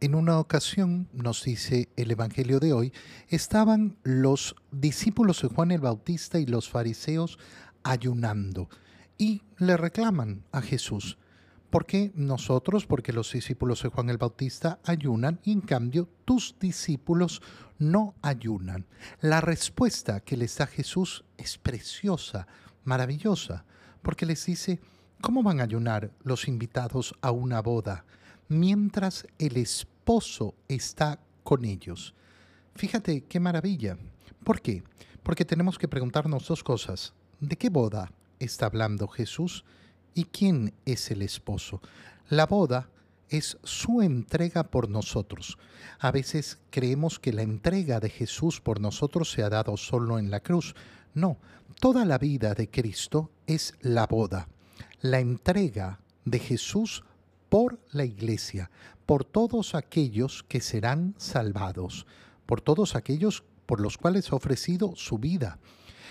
En una ocasión, nos dice el Evangelio de hoy, estaban los discípulos de Juan el Bautista y los fariseos ayunando y le reclaman a Jesús. ¿Por qué nosotros? Porque los discípulos de Juan el Bautista ayunan y en cambio tus discípulos no ayunan. La respuesta que les da Jesús es preciosa, maravillosa, porque les dice, ¿cómo van a ayunar los invitados a una boda mientras el esposo está con ellos? Fíjate qué maravilla. ¿Por qué? Porque tenemos que preguntarnos dos cosas. ¿De qué boda está hablando Jesús? ¿Y quién es el esposo? La boda es su entrega por nosotros. A veces creemos que la entrega de Jesús por nosotros se ha dado solo en la cruz. No, toda la vida de Cristo es la boda, la entrega de Jesús por la iglesia, por todos aquellos que serán salvados, por todos aquellos por los cuales ha ofrecido su vida.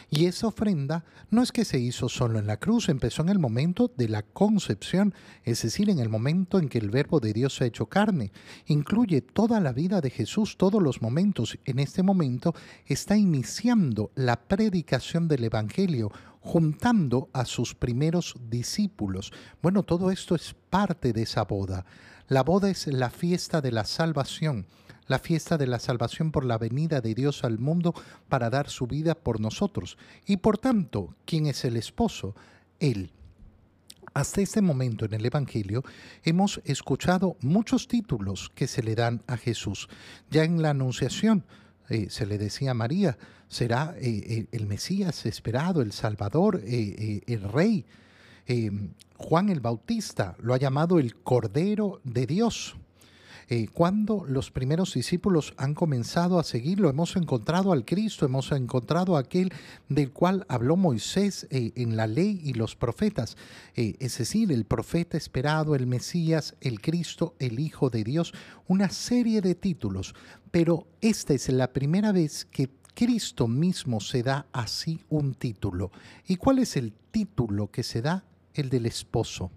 Y esa ofrenda no es que se hizo solo en la cruz, empezó en el momento de la concepción, es decir, en el momento en que el verbo de Dios se ha hecho carne. Incluye toda la vida de Jesús, todos los momentos. En este momento está iniciando la predicación del Evangelio, juntando a sus primeros discípulos. Bueno, todo esto es parte de esa boda. La boda es la fiesta de la salvación la fiesta de la salvación por la venida de Dios al mundo para dar su vida por nosotros. Y por tanto, ¿quién es el esposo? Él. Hasta este momento en el Evangelio hemos escuchado muchos títulos que se le dan a Jesús. Ya en la Anunciación eh, se le decía a María, será eh, eh, el Mesías esperado, el Salvador, el Rey. Juan el Bautista lo ha llamado el Cordero de Dios. Eh, cuando los primeros discípulos han comenzado a seguirlo, hemos encontrado al Cristo, hemos encontrado aquel del cual habló Moisés eh, en la ley y los profetas, eh, es decir, el profeta esperado, el Mesías, el Cristo, el Hijo de Dios, una serie de títulos, pero esta es la primera vez que Cristo mismo se da así un título. ¿Y cuál es el título que se da? El del esposo.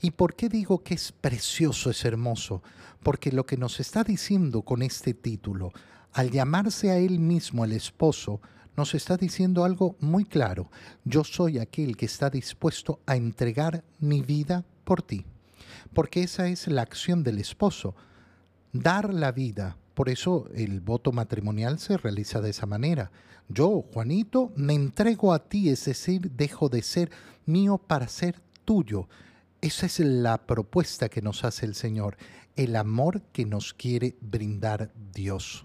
¿Y por qué digo que es precioso, es hermoso? Porque lo que nos está diciendo con este título, al llamarse a él mismo el esposo, nos está diciendo algo muy claro. Yo soy aquel que está dispuesto a entregar mi vida por ti. Porque esa es la acción del esposo, dar la vida. Por eso el voto matrimonial se realiza de esa manera. Yo, Juanito, me entrego a ti, es decir, dejo de ser mío para ser tuyo. Esa es la propuesta que nos hace el Señor, el amor que nos quiere brindar Dios.